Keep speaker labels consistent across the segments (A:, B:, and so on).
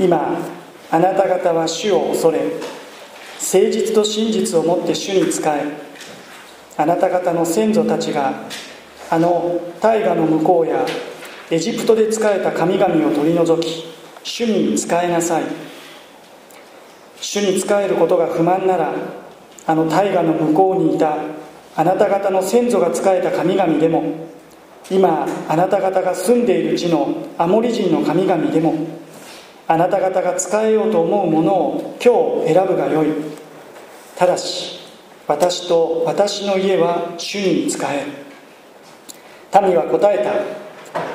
A: 今あなた方は主を恐れ誠実と真実をもって主に仕えあなた方の先祖たちがあの大河の向こうやエジプトで仕えた神々を取り除き主に仕えなさい。主に仕えることが不満ならあの大河の向こうにいたあなた方の先祖が仕えた神々でも今あなた方が住んでいる地のアモリ人の神々でもあなた方が使えようと思うものを今日選ぶがよい。ただし私と私の家は主に仕え。る民は答えた。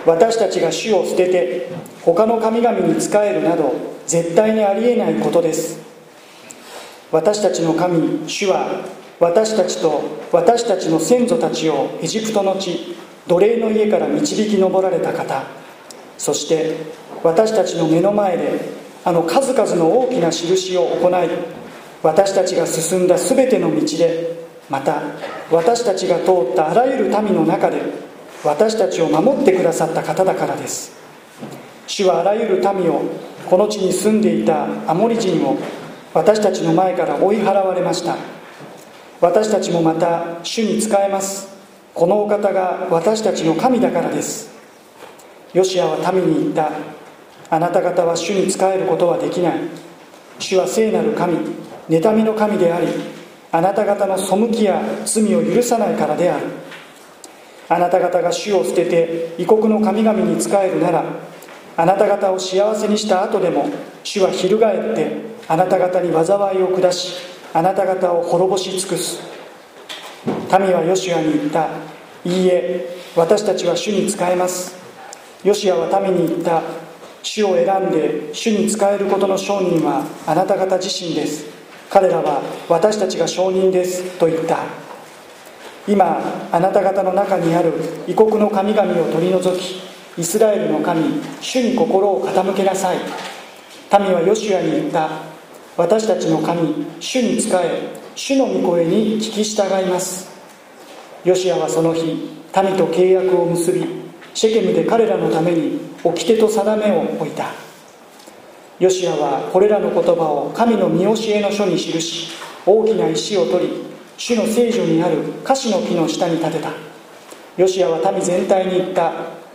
A: 私たちが主を捨てて他の神々に仕えるなど絶対にありえないことです。私たちの神主は私たちと私たちの先祖たちをエジプトの地奴隷の家から導き上られた方。そして私たちの目の前であの数々の大きな印を行い私たちが進んだ全ての道でまた私たちが通ったあらゆる民の中で私たちを守ってくださった方だからです。主はあらゆる民をこの地に住んでいたアモリ人を私たちの前から追い払われました。私たちもまた主に仕えます。このお方が私たちの神だからです。ヨシアは民に言った。あなた方は主に仕えることはできない。主は聖なる神妬みの神でありあなた方の背きや罪を許さないからである。あなた方が主を捨てて異国の神々に仕えるならあなた方を幸せにした後でも主は翻ってあなた方に災いを下しあなた方を滅ぼし尽くす。民はヨシアに言った。いいえ私たちは主に仕えます。ヨシアは民に言った。主を選んで主に仕えることの証人はあなた方自身です。彼らは私たちが証人ですと言った。今あなた方の中にある異国の神々を取り除きイスラエルの神主に心を傾けなさい。民はヨシュアに言った。私たちの神主に仕え主の御声に聞き従います。ヨシアはその日民と契約を結びシェケムで彼らのために掟と定めを置いたヨシアはこれらの言葉を神の見教えの書に記し大きな石を取り主の聖女にある樫の木の下に立てたヨシアは民全体に言った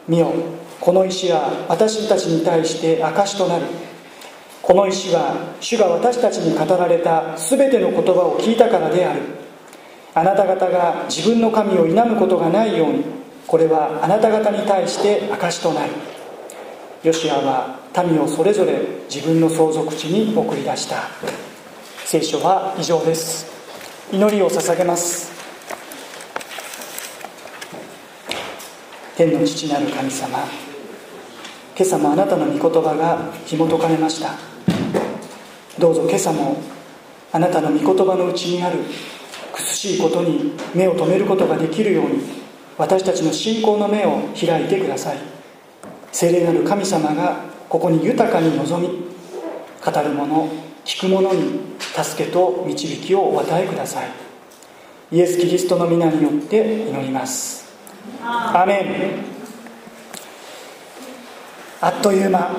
A: 見よこの石は私たちに対して証しとなるこの石は主が私たちに語られた全ての言葉を聞いたからであるあなた方が自分の神を否むことがないようにこれはあなた方に対して証となるヨシアは民をそれぞれ自分の相続地に送り出した。聖書は以上です。祈りを捧げます。天の父なる神様今朝もあなたの御言葉が紐解かれました。どうぞ今朝もあなたの御言葉のうちにある苦しいことに目を留めることができるように私たちの信仰の目を開いてください。聖霊なる神様がここに豊かに望み語る者聞く者に助けと導きをお与えください。イエス・キリストの皆によって祈ります。アメン。あっという間。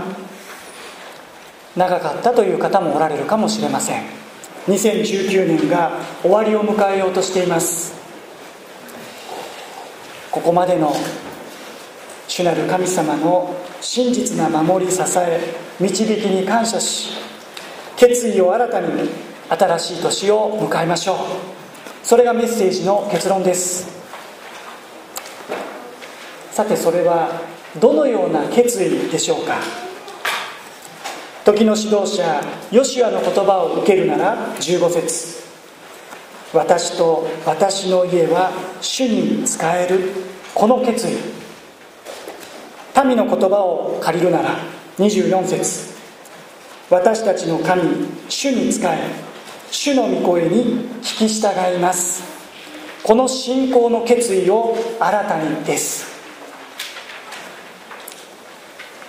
A: 長かったという方もおられるかもしれません。2019年が終わりを迎えようとしています。ここまでの主なる神様の真実な守り支え導きに感謝し決意を新たに新しい年を迎えましょう。それがメッセージの結論です。さてそれはどのような決意でしょうか？時の指導者ヨシュアの言葉を受けるなら15節。私と私の家は主に仕えるこの決意。民の言葉を借りるなら24節。私たちの神主に仕え主の御声に聞き従います。この信仰の決意を新たにです。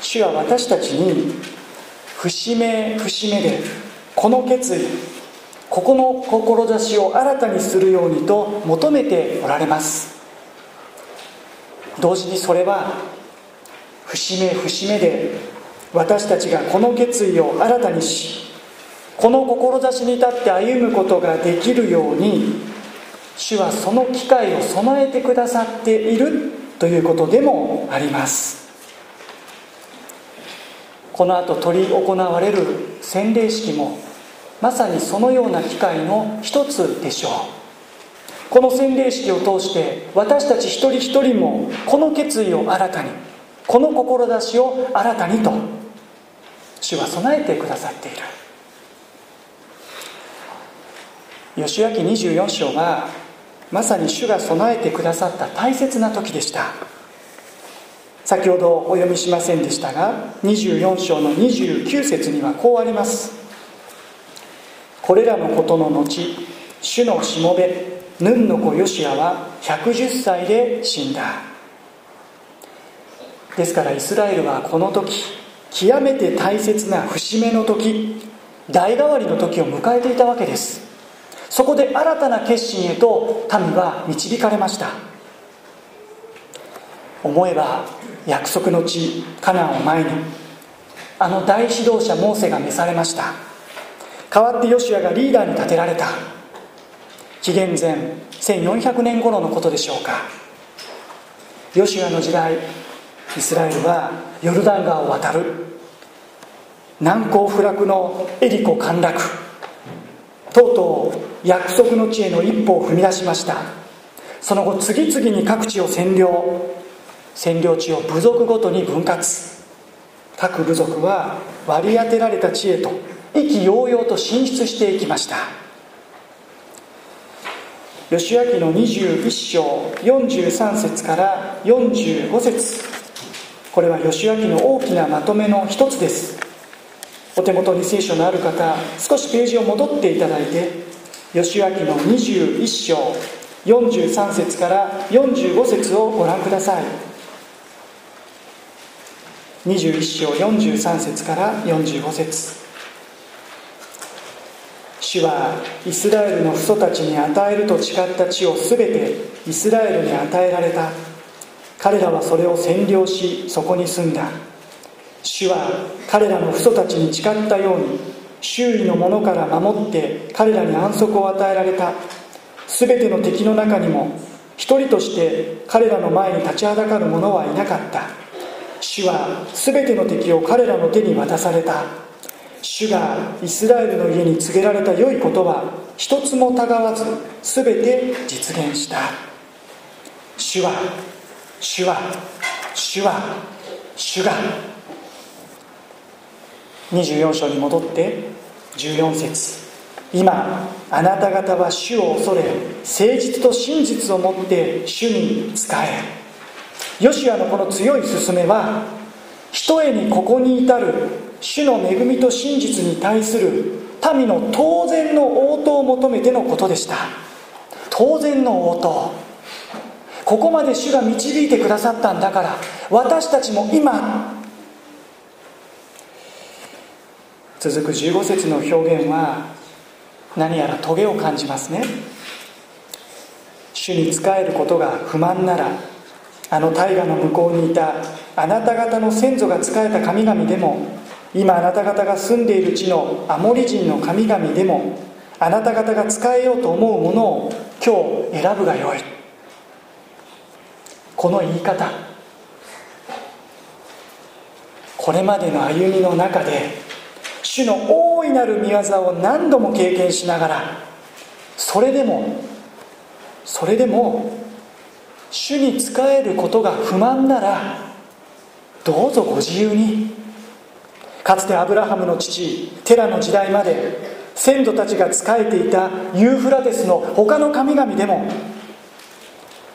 A: 主は私たちに節目節目でこの決意ここの志を新たにするようにと求めておられます。同時にそれは節目節目で私たちがこの決意を新たにしこの志に立って歩むことができるように主はその機会を備えてくださっているということでもあります。この後執り行われる洗礼式もまさにそのような機会の一つでしょう。この洗礼式を通して私たち一人一人もこの決意を新たにこの志を新たにと主は備えてくださっている。義明24章はまさに主が備えてくださった大切な時でした。先ほどお読みしませんでしたが24章の29節にはこうあります。これらのことの後主のしもべヌンの子ヨシアは110歳で死んだ。ですからイスラエルはこの時極めて大切な節目の時代替わりの時を迎えていたわけです。そこで新たな決心へと民は導かれました。思えば約束の地カナンを前にあの大指導者モーセが召されました。代わってヨシュアがリーダーに立てられた。紀元前1400年頃のことでしょうか。ヨシュアの時代イスラエルはヨルダン川を渡る。難攻不落のエリコ陥落。とうとう約束の地への一歩を踏み出しました。その後次々に各地を占領。占領地を部族ごとに分割。各部族は割り当てられた地へと意気揚々と進出していきました。義明の21章43節から45節。これは義明の大きなまとめの一つです。お手元に聖書のある方少しページを戻っていただいて義明の21章43節から45節をご覧ください。21章43節から45節。主はイスラエルの父祖たちに与えると誓った地を全てイスラエルに与えられた。彼らはそれを占領しそこに住んだ。主は彼らの父祖たちに誓ったように周囲の者から守って彼らに安息を与えられた。全ての敵の中にも一人として彼らの前に立ちはだかる者はいなかった。主は全ての敵を彼らの手に渡された。主がイスラエルの家に告げられた良いことは一つもたがわず全て実現した。主は主は主は主が。24章に戻って14節。今あなた方は主を恐れ誠実と真実をもって主に仕え。ヨシアのこの強い勧めはひとえにここに至る主の恵みと真実に対する民の当然の応答を求めてのことでした。当然の応答。ここまで主が導いてくださったんだから私たちも今続く15節の表現は何やらトゲを感じますね。主に仕えることが不満ならあの大河の向こうにいたあなた方の先祖が仕えた神々でも今あなた方が住んでいる地のアモリ人の神々でもあなた方が使えようと思うものを今日選ぶがよい。この言い方。これまでの歩みの中で主の大いなる見業を何度も経験しながらそれでもそれでも主に仕えることが不満ならどうぞご自由に。かつてアブラハムの父テラの時代まで先祖たちが仕えていたユーフラテスの他の神々でも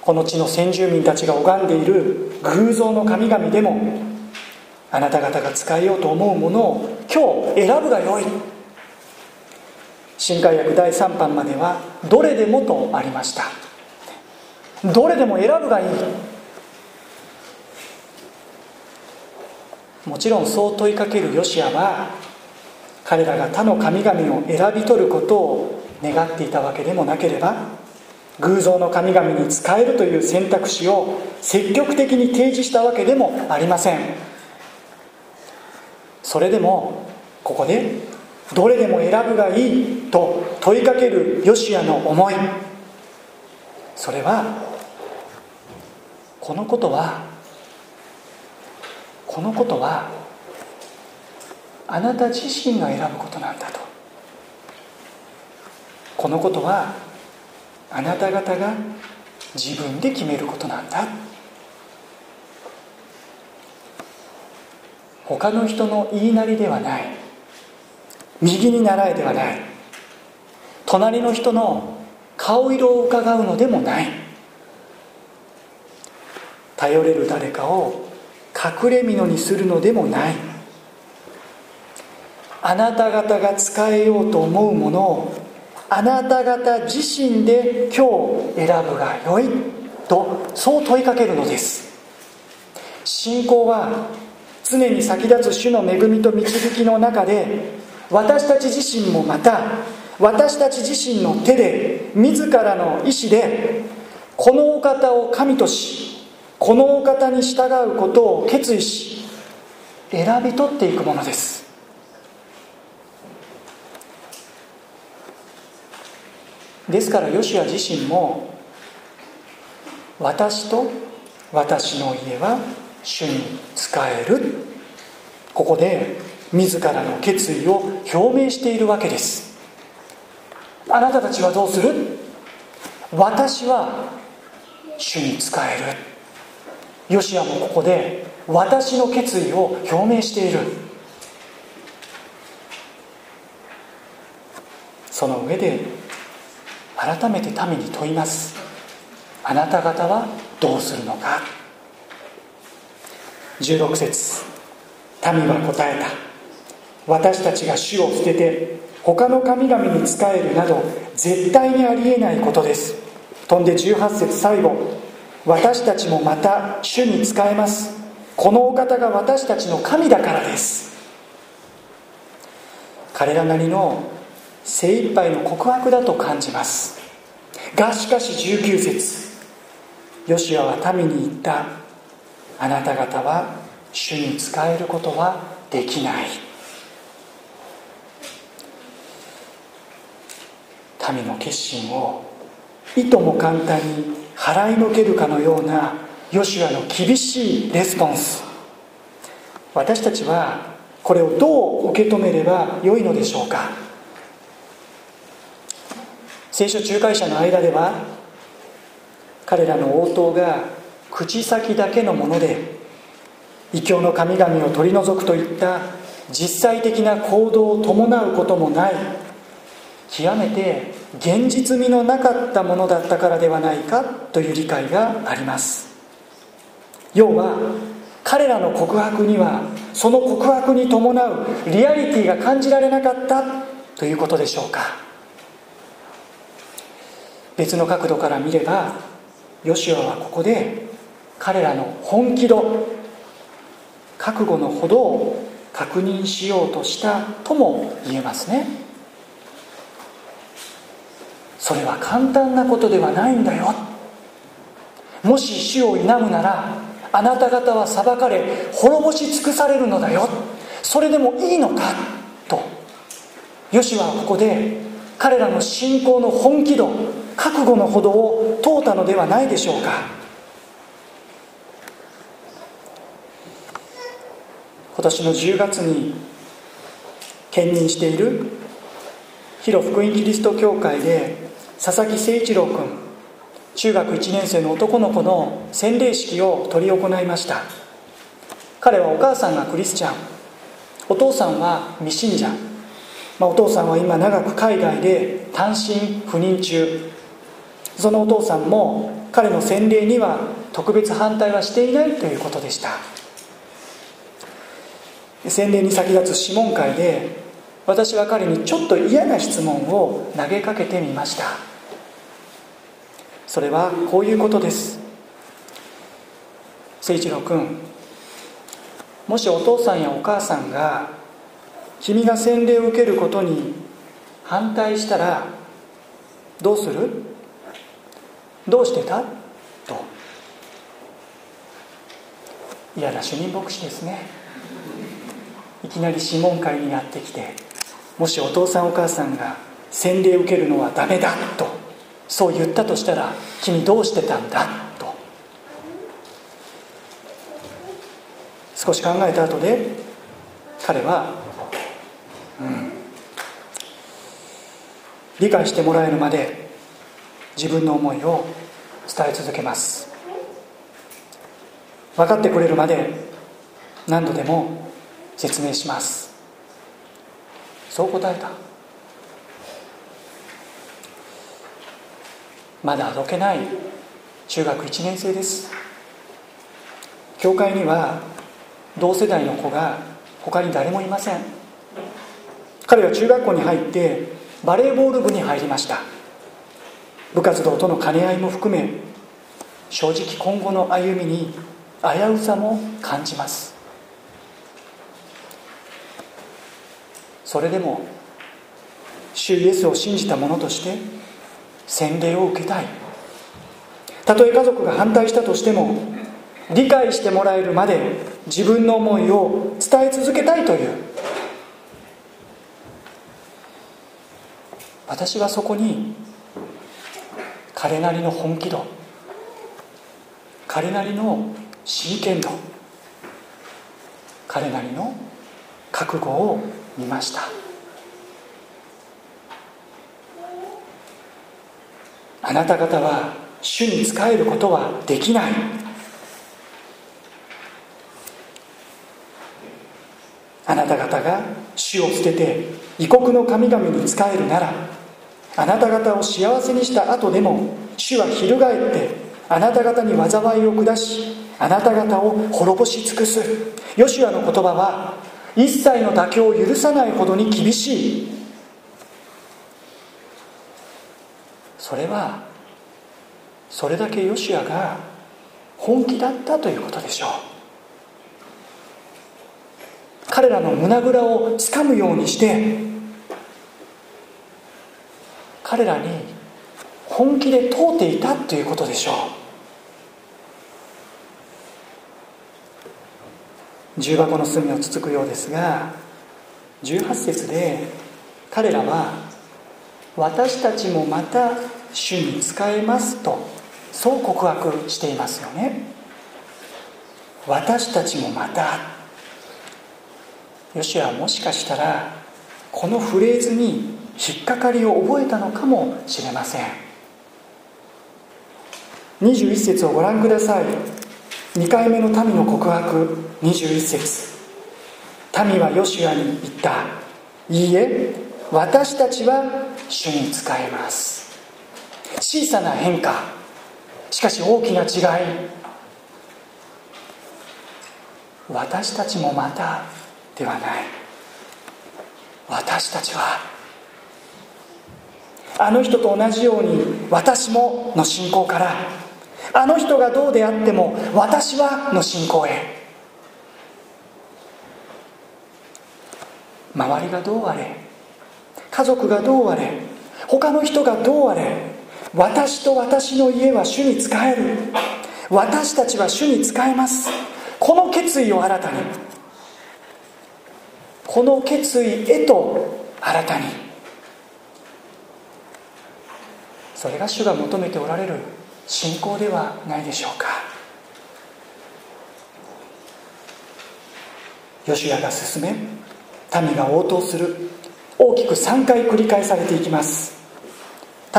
A: この地の先住民たちが拝んでいる偶像の神々でもあなた方が使えようと思うものを今日選ぶがよい。新海薬第3版まではどれでもとありました。どれでも選ぶがいい。もちろんそう問いかけるヨシアは彼らが他の神々を選び取ることを願っていたわけでもなければ偶像の神々に仕えるという選択肢を積極的に提示したわけでもありません。それでもここでどれでも選ぶがいいと問いかけるヨシアの思い。それはこのことはこのことはあなた自身が選ぶことなんだと。このことはあなた方が自分で決めることなんだ。他の人の言いなりではない。右に習えではない。隣の人の顔色を伺うのでもない。頼れる誰かを隠れ蓑にするのでもない。あなた方が使えようと思うものをあなた方自身で今日選ぶがよいとそう問いかけるのです。信仰は常に先立つ主の恵みと導きの中で私たち自身もまた私たち自身の手で自らの意志でこのお方を神としこのお方に従うことを決意し選び取っていくものです。ですからヨシア自身も私と私の家は主に仕える。ここで自らの決意を表明しているわけです。あなたたちはどうする？私は主に仕える。ヨシアもここで私の決意を表明している。その上で改めて民に問います。あなた方はどうするのか。16節。民は答えた。私たちが主を捨てて他の神々に仕えるなど絶対にありえないことです。飛んで18節最後。私たちもまた主に仕えます。このお方が私たちの神だからです。彼らなりの精一杯の告白だと感じます。がしかし19節。ヨシアは民に言った。あなた方は主に仕えることはできない。民の決心をいとも簡単に払いのけるかのようなヨシュアの厳しいレスポンス。私たちはこれをどう受け止めればよいのでしょうか。聖書仲介者の間では彼らの応答が口先だけのもので異教の神々を取り除くといった実際的な行動を伴うこともない極めて現実味のなかったものだったからではないかという理解があります。要は彼らの告白にはその告白に伴うリアリティが感じられなかったということでしょうか。別の角度から見ればヨシュアはここで彼らの本気度覚悟のほどを確認しようとしたとも言えますね。それは簡単なことではないんだよ。もし死を否むならあなた方は裁かれ滅ぼし尽くされるのだよ。それでもいいのか？と。ヨシはここで彼らの信仰の本気度覚悟のほどを問うたのではないでしょうか。今年の10月に兼任している広福音キリスト教会で佐々木誠一郎君中学1年生の男の子の洗礼式を執り行いました。彼はお母さんがクリスチャン。お父さんは未信者、まあ、お父さんは今長く海外で単身赴任中。そのお父さんも彼の洗礼には特別反対はしていないということでした。洗礼に先立つ諮問会で私は彼にちょっと嫌な質問を投げかけてみました。それはこういうことです。誠一郎君もしお父さんやお母さんが君が洗礼を受けることに反対したらどうする？どうしてた？と。嫌な主任牧師ですね。いきなり諮問会にやってきて。もしお父さんお母さんが洗礼を受けるのはダメだとそう言ったとしたら君どうしてたんだと。少し考えた後で彼は、うん、理解してもらえるまで自分の思いを伝え続けます。分かってくれるまで何度でも説明します。そう答えた。まだあどけない中学1年生です。教会には同世代の子が他に誰もいません。彼は中学校に入ってバレーボール部に入りました。部活動との兼ね合いも含め正直今後の歩みに危うさも感じます。それでも主イエスを信じた者として洗礼を受けたい。たとえ家族が反対したとしても理解してもらえるまで自分の思いを伝え続けたいという。私はそこに彼なりの本気度彼なりの真剣度彼なりの覚悟を見ました。あなた方は主に仕えることはできない。あなた方が主を捨てて異国の神々に仕えるならあなた方を幸せにした後でも主は翻ってあなた方に災いを下しあなた方を滅ぼし尽くす。ヨシュアの言葉は一切の妥協を許さないほどに厳しい。それはそれだけヨシアが本気だったということでしょう。彼らの胸ぐらをつかむようにして彼らに本気で問うていたということでしょう。重箱の隅をつつくようですが18節で彼らは私たちもまた主に仕えますとそう告白していますよね。私たちもまた。ヨシはもしかしたらこのフレーズに引っかかりを覚えたのかもしれません。21節をご覧ください。2回目の民の告白。21節。民はヨシュアに言った。いいえ私たちは主に仕えます。小さな変化。しかし大きな違い。私たちもまたではない。私たちは。あの人と同じように私もの信仰から。あの人がどうであっても私はの信仰へ。周りがどうあれ家族がどうあれ他の人がどうあれ私と私の家は主に仕える私たちは主に仕えます。この決意を新たにこの決意へと新たにそれが主が求めておられる信仰ではないでしょうか。ヨシュアが進め民が応答する大きく3回繰り返されていきます。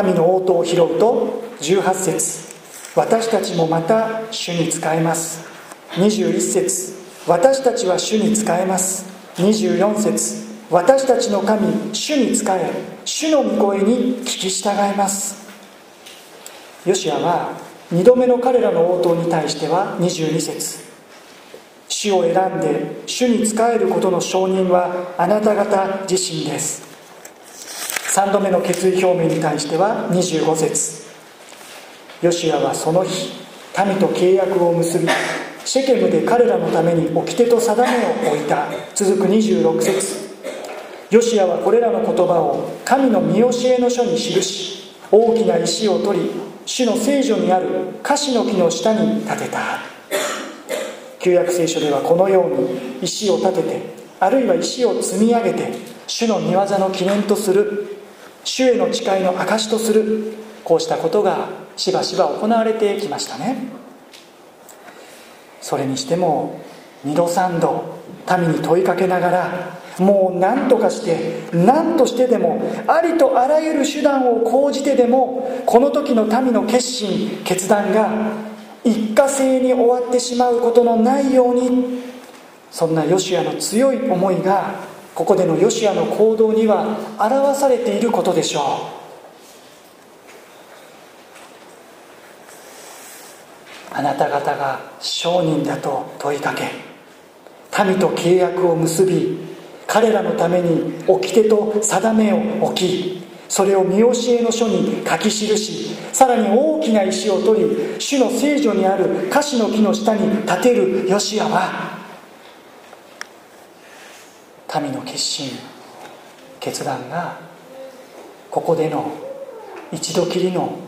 A: 民の応答を拾うと18節私たちもまた主に仕えます。21節私たちは主に仕えます。24節私たちの神主に仕え主の御声に聞き従います。ヨシアは2度目の彼らの応答に対しては22節主を選んで主に仕えることの承認はあなた方自身です。3度目の決意表明に対しては25節。ヨシアはその日民と契約を結びシェケムで彼らのために掟と定めを置いた。続く26節。ヨシアはこれらの言葉を神の見教えの書に記し大きな石を取り主の聖女にある樫の木の下に建てた。旧約聖書ではこのように石を立ててあるいは石を積み上げて主の御業の記念とする主への誓いの証とするこうしたことがしばしば行われてきましたね。それにしても二度三度民に問いかけながらもう何とかして何としてでもありとあらゆる手段を講じてでもこの時の民の決心決断が一過性に終わってしまうことのないようにそんなヨシアの強い思いがここでのヨシアの行動には表されていることでしょう。あなた方が商人だと問いかけ民と契約を結び彼らのために掟と定めを置きそれを見教えの書に書き記しさらに大きな石を取り主の聖女にある樫の木の下に立てるヨシアは民の決心決断がここでの一度きりの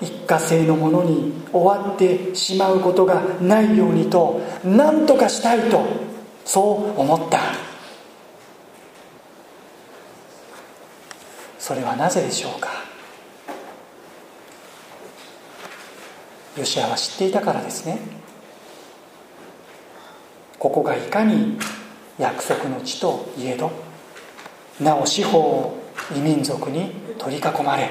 A: 一過性のものに終わってしまうことがないようにと何とかしたいとそう思った。それはなぜでしょうか？ヨシアは知っていたからですね。ここがいかに約束の地といえどなお四方を異民族に取り囲まれ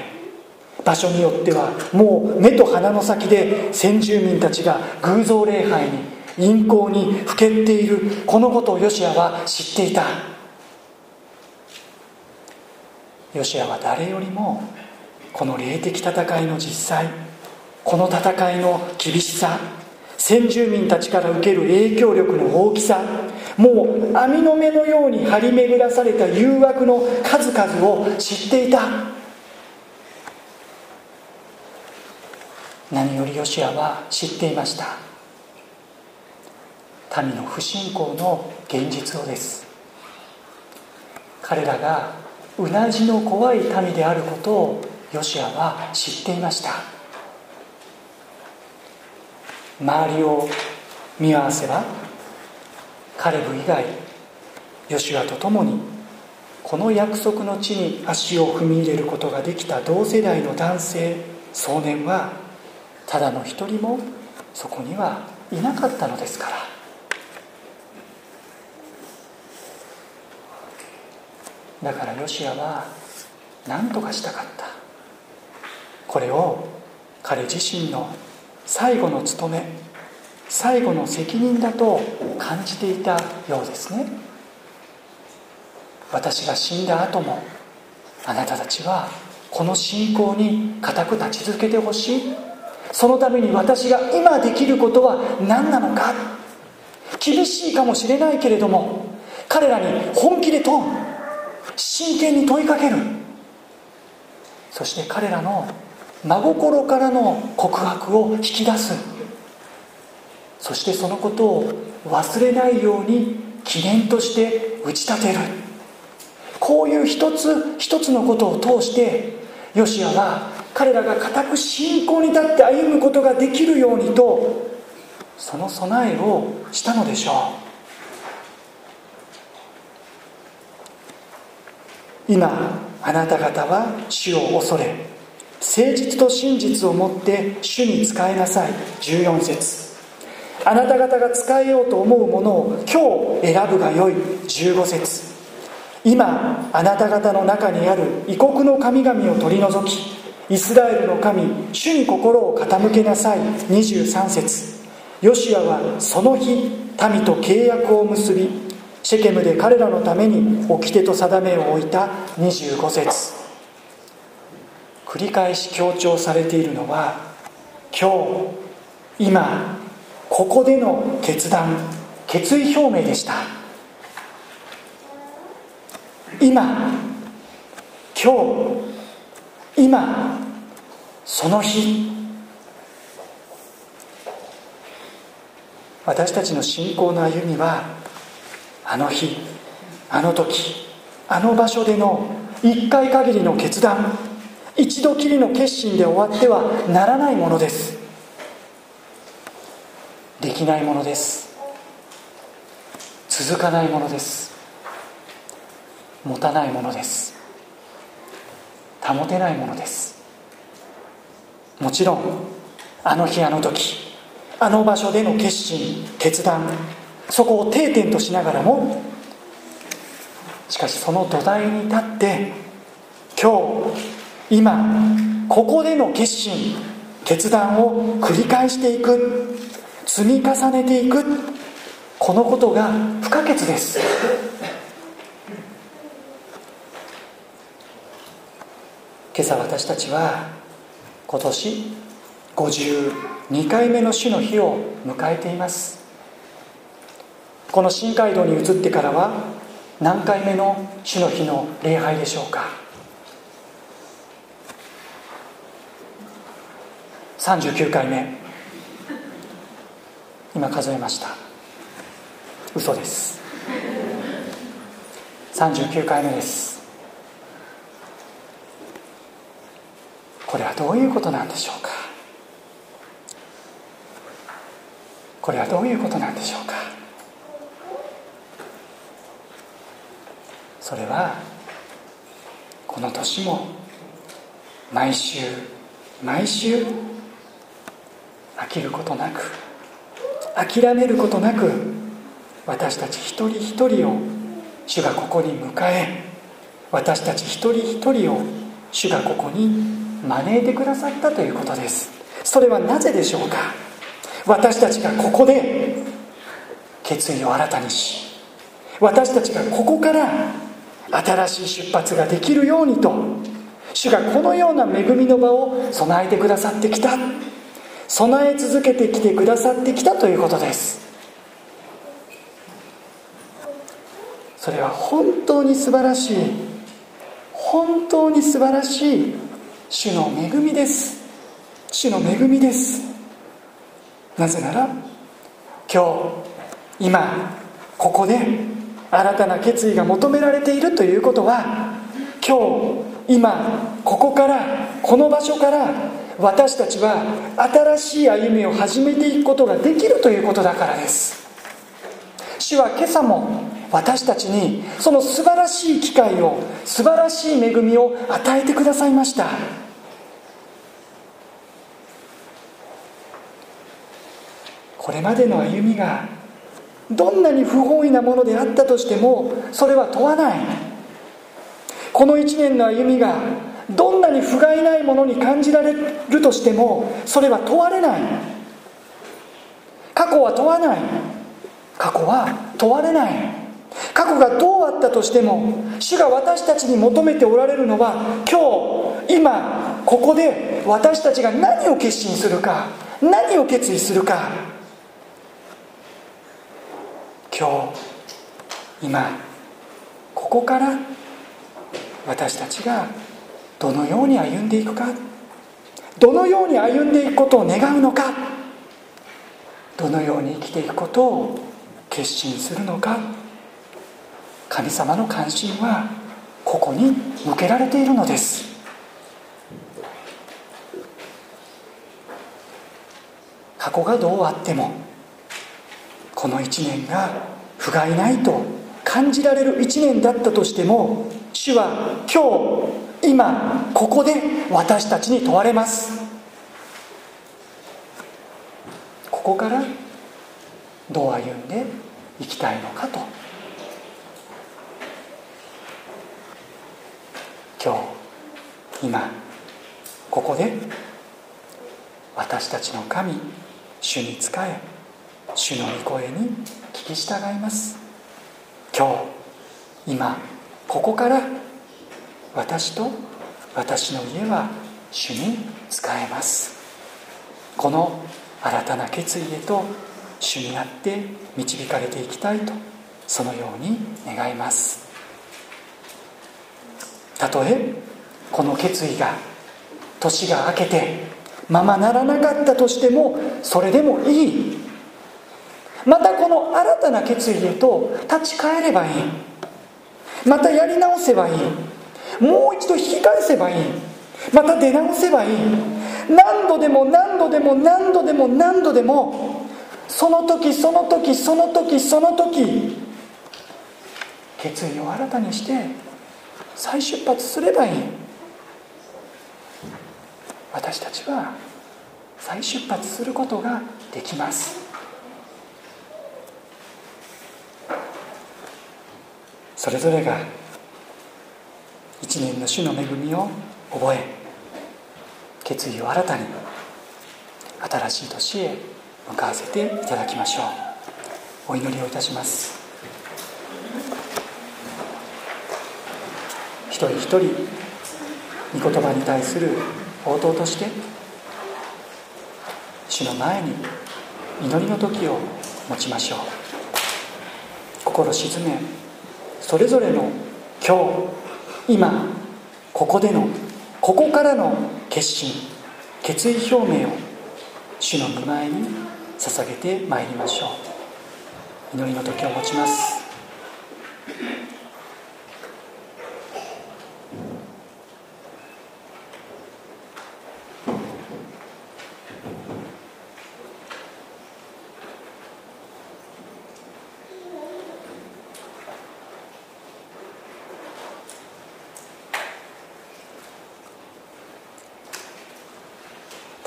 A: 場所によってはもう目と鼻の先で先住民たちが偶像礼拝に陰行にふけっているこのことをヨシアは知っていた。ヨシアは誰よりもこの霊的戦いの実際この戦いの厳しさ先住民たちから受ける影響力の大きさもう網の目のように張り巡らされた誘惑の数々を知っていた。何よりヨシアは知っていました。民の不信仰の現実をです。彼らがうなじの怖い民であることをヨシアは知っていました。周りを見合わせばカレブ以外ヨシュアと共にこの約束の地に足を踏み入れることができた同世代の男性少年はただの一人もそこにはいなかったのですから。だからヨシアは何とかしたかった。これを彼自身の最後の務め最後の責任だと感じていたようですね。私が死んだ後もあなたたちはこの信仰に固く立ち続けてほしい。そのために私が今できることは何なのか。厳しいかもしれないけれども彼らに本気で問う。真剣に問いかける。そして彼らの真心からの告白を引き出す。そしてそのことを忘れないように記念として打ち立てる。こういう一つ一つのことを通してヨシアは彼らが固く信仰に立って歩むことができるようにとその備えをしたのでしょう。今あなた方は主を恐れ誠実と真実をもって主に仕えなさい。14節。あなた方が使えようと思うものを今日選ぶがよい。15節。今あなた方の中にある異国の神々を取り除きイスラエルの神主に心を傾けなさい。23節。ヨシアはその日民と契約を結びシェケムで彼らのために掟と定めを置いた25節。繰り返し強調されているのは今日今ここでの決断決意表明でした。今今日今その日。私たちの信仰の歩みはあの日あの時あの場所での一回限りの決断一度きりの決心で終わってはならないものです。できないものです。続かないものです。持たないものです。保てないものです。もちろんあの日あの時あの場所での決心決断そこを定点としながらもしかしその土台に立って今日今ここでの決心決断を繰り返していく積み重ねていくこのことが不可欠です。今朝私たちは今年52回目の主の日を迎えています。この新街道に移ってからは何回目の主の日の礼拝でしょうか？39回目。今数えました。嘘です。39回目です。これはどういうことなんでしょうか？これはどういうことなんでしょうか？それはこの年も毎週毎週飽きることなく諦めることなく私たち一人一人を主がここに迎え私たち一人一人を主がここに招いてくださったということです。それはなぜでしょうか？私たちがここで決意を新たにし私たちがここから新しい出発ができるようにと。主がこのような恵みの場を備えてくださってきた。備え続けてきてくださってきたということです。それは本当に素晴らしい。本当に素晴らしい主の恵みです。主の恵みです。なぜなら今日今ここで新たな決意が求められているということは今日今ここからこの場所から私たちは新しい歩みを始めていくことができるということだからです。主は今朝も私たちにその素晴らしい機会を素晴らしい恵みを与えてくださいました。これまでの歩みがどんなに不本意なものであったとしてもそれは問わない。この1年の歩みがどんなに不甲斐ないものに感じられるとしてもそれは問われない。過去は問わない。過去は問われない。過去がどうあったとしても主が私たちに求めておられるのは今日今ここで私たちが何を決心するか何を決意するか。今日今ここから私たちがどのように歩んでいくかどのように歩んでいくことを願うのかどのように生きていくことを決心するのか神様の関心はここに向けられているのです。過去がどうあってもこの1年が不甲斐ないと感じられる1年だったとしても主は今日今ここで私たちに問われます。ここからどう歩んでいきたいのかと。今日今ここで私たちの神主に仕え主の御声に聞き従います。今日今ここから私と私の家は主に仕えます。この新たな決意へと主にあって導かれていきたいとそのように願います。たとえこの決意が年が明けてままならなかったとしてもそれでもいい。またこの新たな決意へと立ち返ればいい。またやり直せばいい。もう一度引き返せばいい。また出直せばいい。何度でも何度でも何度でも何度でもその時その時その時その時決意を新たにして再出発すればいい。私たちは再出発することができます。それぞれが一年の主の恵みを覚え決意を新たに新しい年へ向かわせていただきましょう。お祈りをいたします。一人一人御言葉に対する応答として主の前に祈りの時を持ちましょう。心静めそれぞれの今日今ここでのここからの決心決意表明を主の御前に捧げてまいりましょう。祈りの時を持ちます。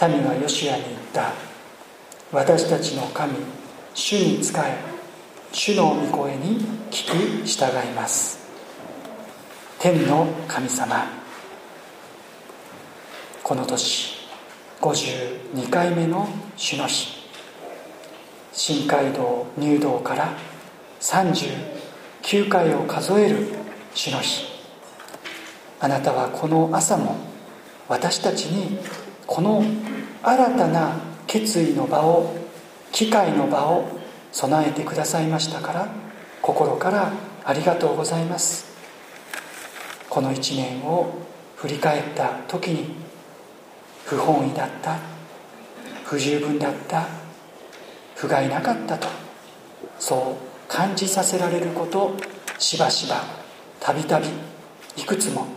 A: 民はヨシアに言った。私たちの神主に仕え主の御声に聞き従います。天の神様。この年52回目の主の日。新街道入道から39回を数える主の日。あなたはこの朝も私たちにこの新たな決意の場を機会の場を備えてくださいましたから心からありがとうございます。この一年を振り返った時に不本意だった不十分だった不甲斐なかったとそう感じさせられることしばしばたびたびいくつも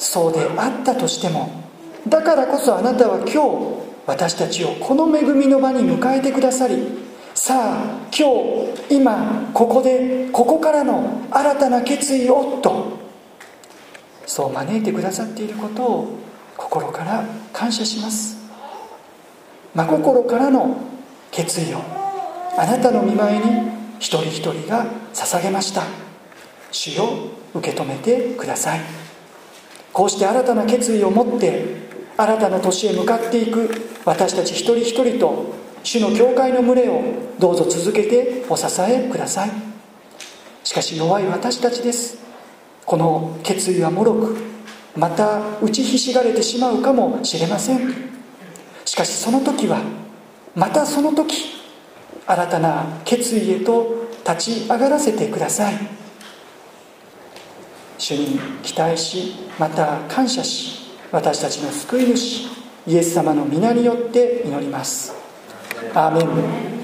A: そうであったとしてもだからこそあなたは今日私たちをこの恵みの場に迎えてくださりさあ今日今ここでここからの新たな決意をとそう招いてくださっていることを心から感謝します。真心からの決意をあなたの見舞いに一人一人が捧げました。主よ受け止めてください。こうして新たな決意を持って新たな年へ向かっていく私たち一人一人と主の教会の群れをどうぞ続けてお支えください。しかし弱い私たちです。この決意はもろくまた打ちひしがれてしまうかもしれません。しかしその時はまたその時新たな決意へと立ち上がらせてください。主に期待しまた感謝し私たちの救い主イエス様の皆によって祈ります。アーメン。